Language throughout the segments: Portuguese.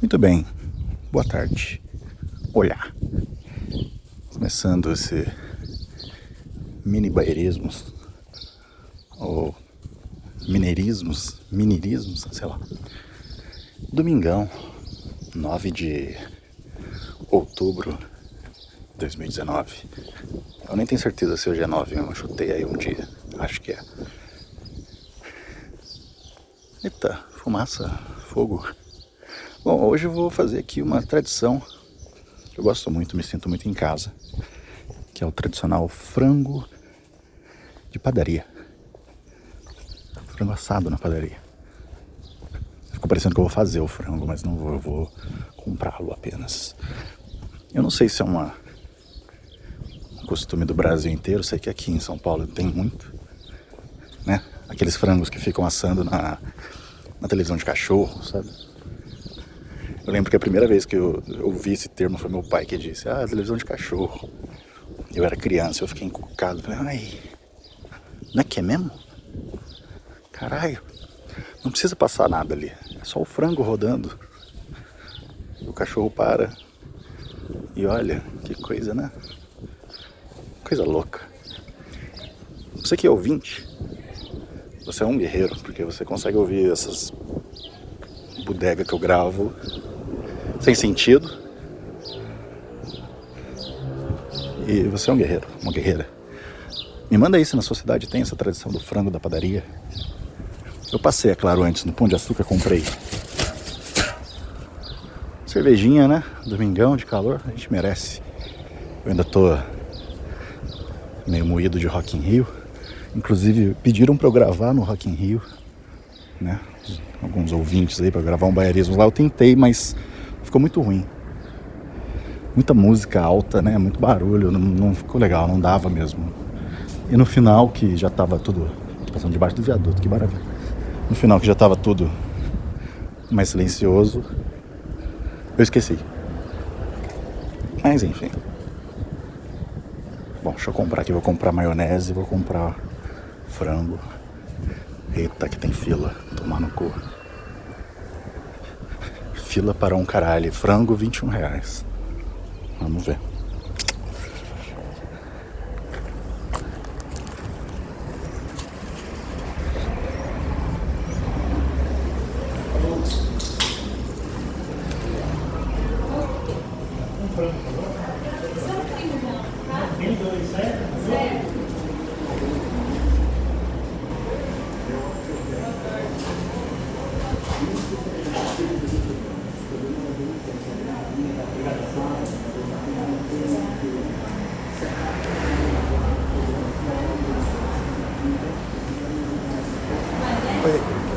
Muito bem, boa tarde. Olhar. Começando esse mini baierismos ou mineirismos, mineirismos, sei lá. Domingão, 9 de outubro de 2019. Eu nem tenho certeza se hoje é 9 mesmo, eu chutei aí um dia. Acho que é. Eita, fumaça, fogo. Bom, hoje eu vou fazer aqui uma tradição. Eu gosto muito, me sinto muito em casa. Que é o tradicional frango de padaria. Frango assado na padaria. Ficou parecendo que eu vou fazer o frango, mas não vou, eu vou comprá-lo apenas. Eu não sei se é uma um costume do Brasil inteiro, sei que aqui em São Paulo tem muito, né? Aqueles frangos que ficam assando na, na televisão de cachorro, sabe? Eu lembro que a primeira vez que eu ouvi esse termo foi meu pai que disse: Ah, televisão de cachorro. Eu era criança, eu fiquei encucado. Falei, ai, não é que é mesmo? Caralho, não precisa passar nada ali. É só o frango rodando. O cachorro para. E olha, que coisa, né? Coisa louca. Você que é ouvinte, você é um guerreiro, porque você consegue ouvir essas bodegas que eu gravo sem sentido. E você é um guerreiro, uma guerreira. Me manda aí se na sua cidade tem essa tradição do frango da padaria. Eu passei, é claro, antes no Pão de Açúcar, comprei cervejinha, né? Domingão de calor, a gente merece. Eu ainda tô meio moído de Rock in Rio. Inclusive pediram para eu gravar no Rock in Rio, né? Alguns ouvintes aí para gravar um baiarismo lá. Eu tentei, mas ficou muito ruim. Muita música alta, né? Muito barulho, não, não ficou legal, não dava mesmo. E no final, que já tava tudo. Passando debaixo do viaduto, que maravilha. No final, que já tava tudo mais silencioso, eu esqueci. Mas enfim. Bom, deixa eu comprar aqui. Vou comprar maionese, vou comprar frango. Eita, que tem fila. Tomar no cu. Fila para um caralho. Frango, 21 reais. Vamos ver.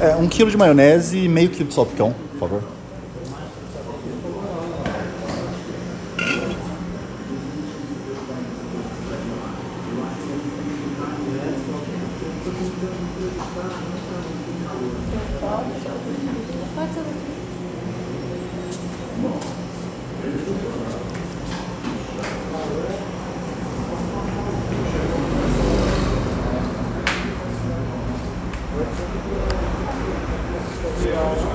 É, um quilo de maionese e meio quilo de salpicão, por favor. Massa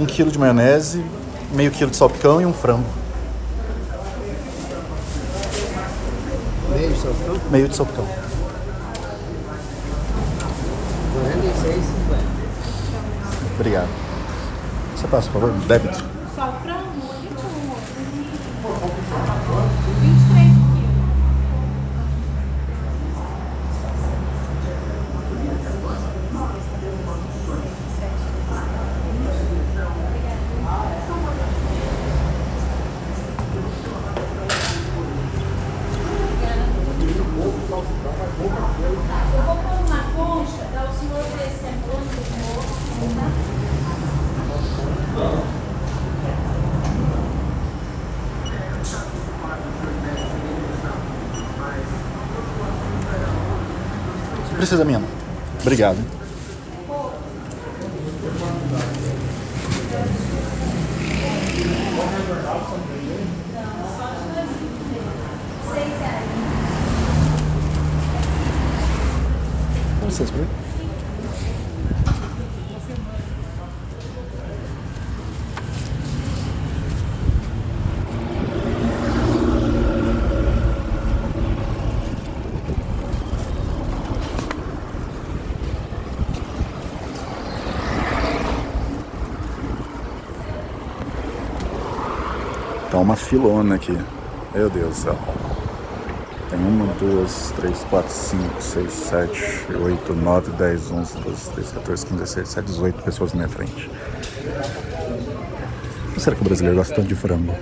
um quilo de maionese, meio quilo de salpicão e um frango. Meio de salpicão? Meio de salpicão. Obrigado. Você passa, por favor, débito. Precisa minha. Obrigado. Uma filona aqui. Meu Deus do céu. Tem uma, duas, três, quatro, cinco, seis, sete, oito, nove, dez, onze, doze, treze, 14, 15, 16, 17, 18 pessoas na minha frente. Será que o brasileiro gosta tanto de frango?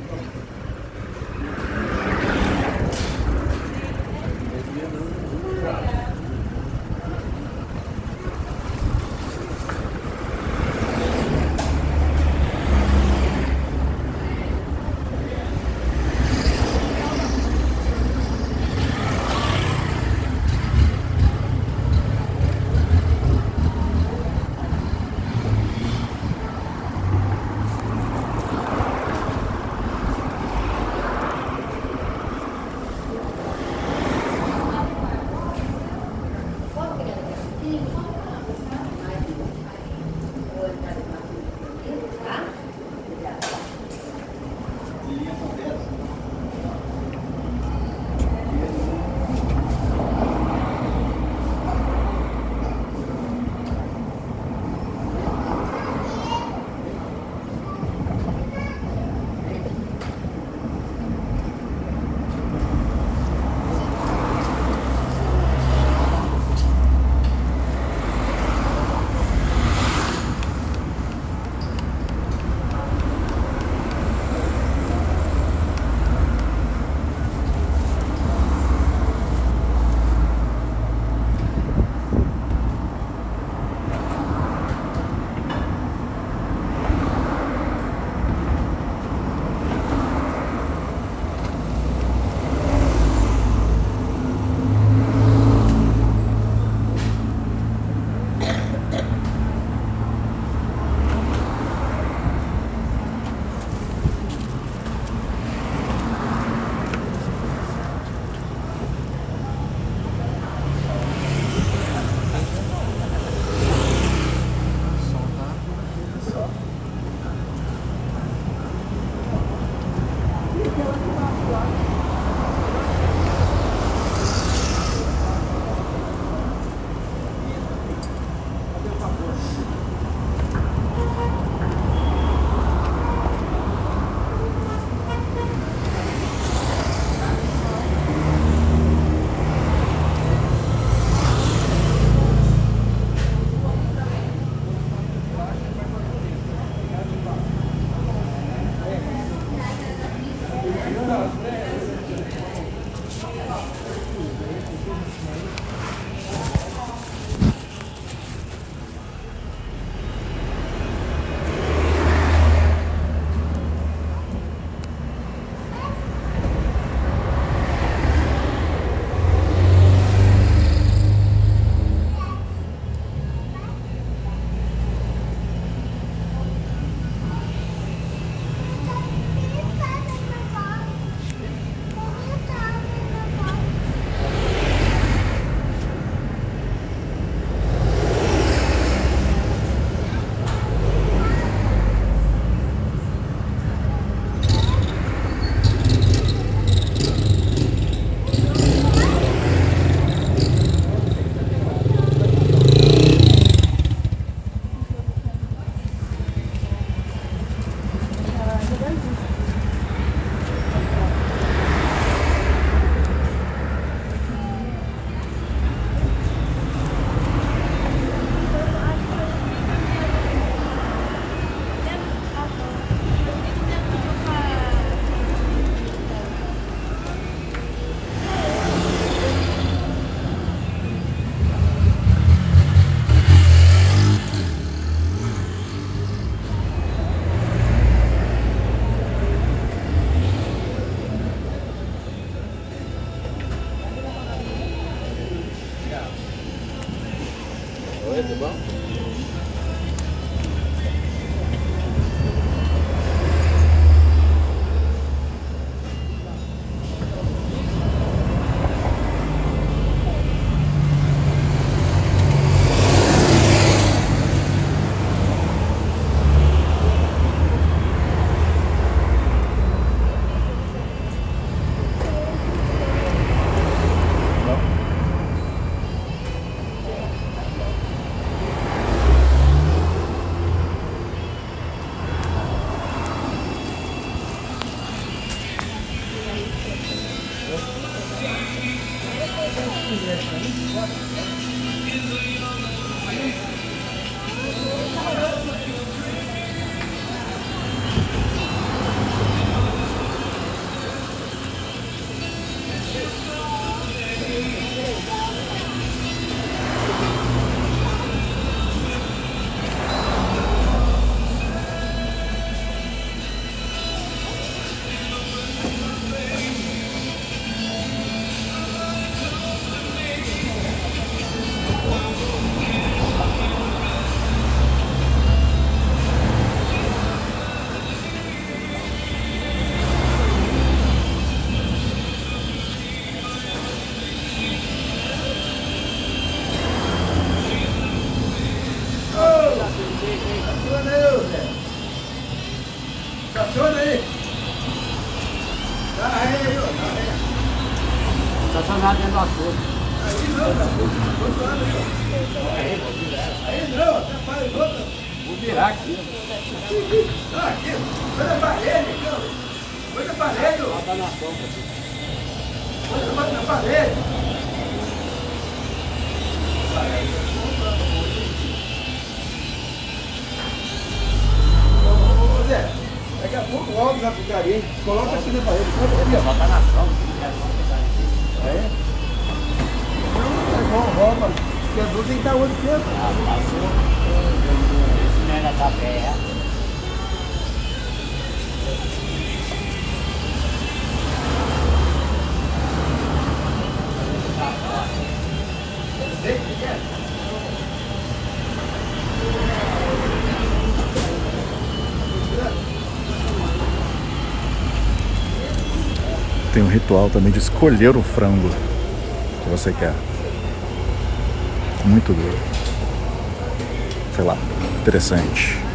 Tá Tudo bom? Tá na sombra aqui. Foi na parede. Ô, Zé, daqui a pouco o óculos na? Coloca aqui na parede. Tá na sombra. É? Não, é bom, roupa. Quebrou, tem que dar outro tempo. Ah, passou. Esse não é da tapé. Tem um ritual também de escolher o frango que você quer. Muito doido. Sei lá, interessante.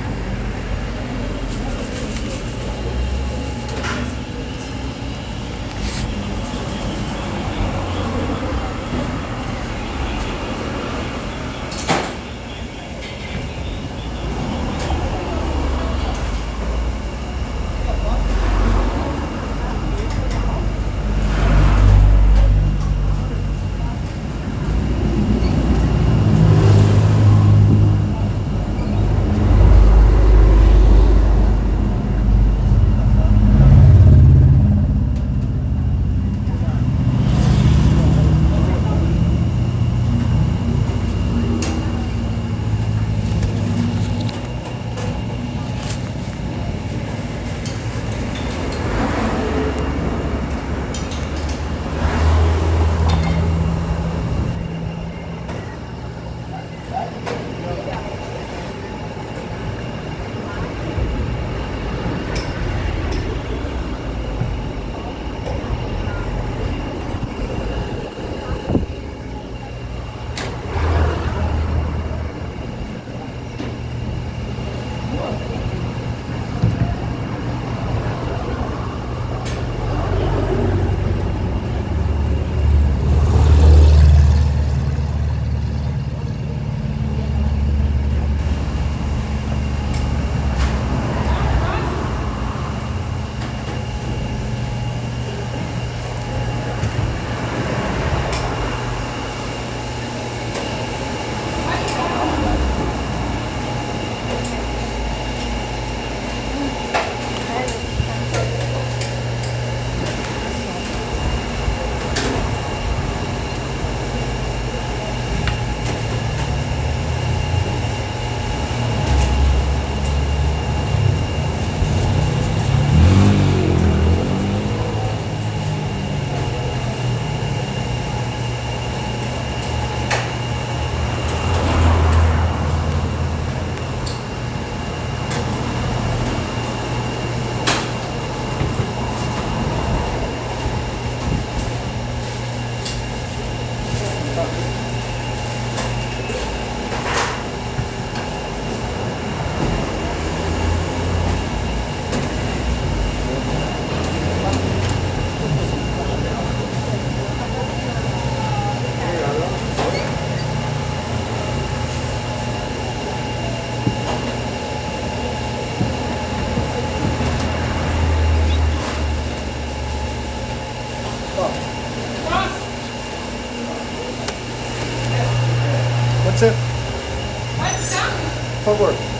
That's it. What's done? Footwork.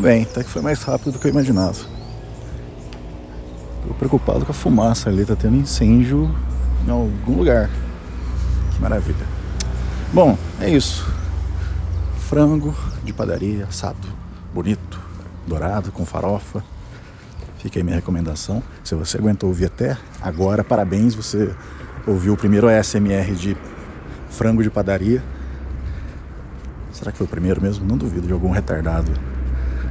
Muito bem, até que foi mais rápido do que eu imaginava. Tô preocupado com a fumaça ali, tá tendo incêndio em algum lugar. Que maravilha. Bom, é isso. Frango de padaria, assado, bonito, dourado, com farofa. Fica aí minha recomendação. Se você aguentou ouvir até agora, parabéns, você ouviu o primeiro ASMR de frango de padaria. Será que foi o primeiro mesmo? Não duvido de algum retardado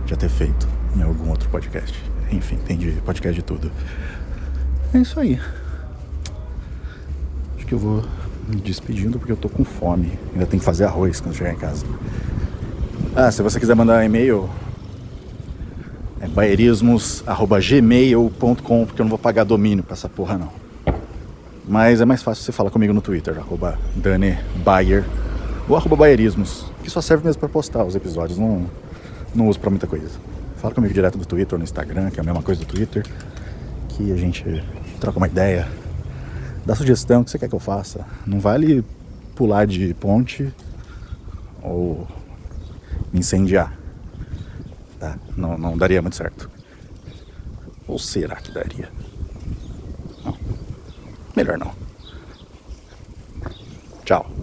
já ter feito em algum outro podcast. Enfim, tem de podcast de tudo. É isso aí. Acho que eu vou me despedindo porque eu tô com fome. Ainda tem que fazer arroz quando chegar em casa. Ah, se você quiser mandar um e-mail, é baerismos.gmail.com porque eu não vou pagar domínio pra essa porra não. Mas é mais fácil você falar comigo no Twitter, arroba Dani Bayer ou arroba Baerismos, que só serve mesmo para postar os episódios, não, não uso para muita coisa. Fala comigo direto do Twitter ou no Instagram, que é a mesma coisa do Twitter, que a gente troca uma ideia, dá sugestão, o que você quer que eu faça. Não vale pular de ponte ou me incendiar. Tá? Não, não daria muito certo. Ou será que daria? Não. Melhor não. Tchau.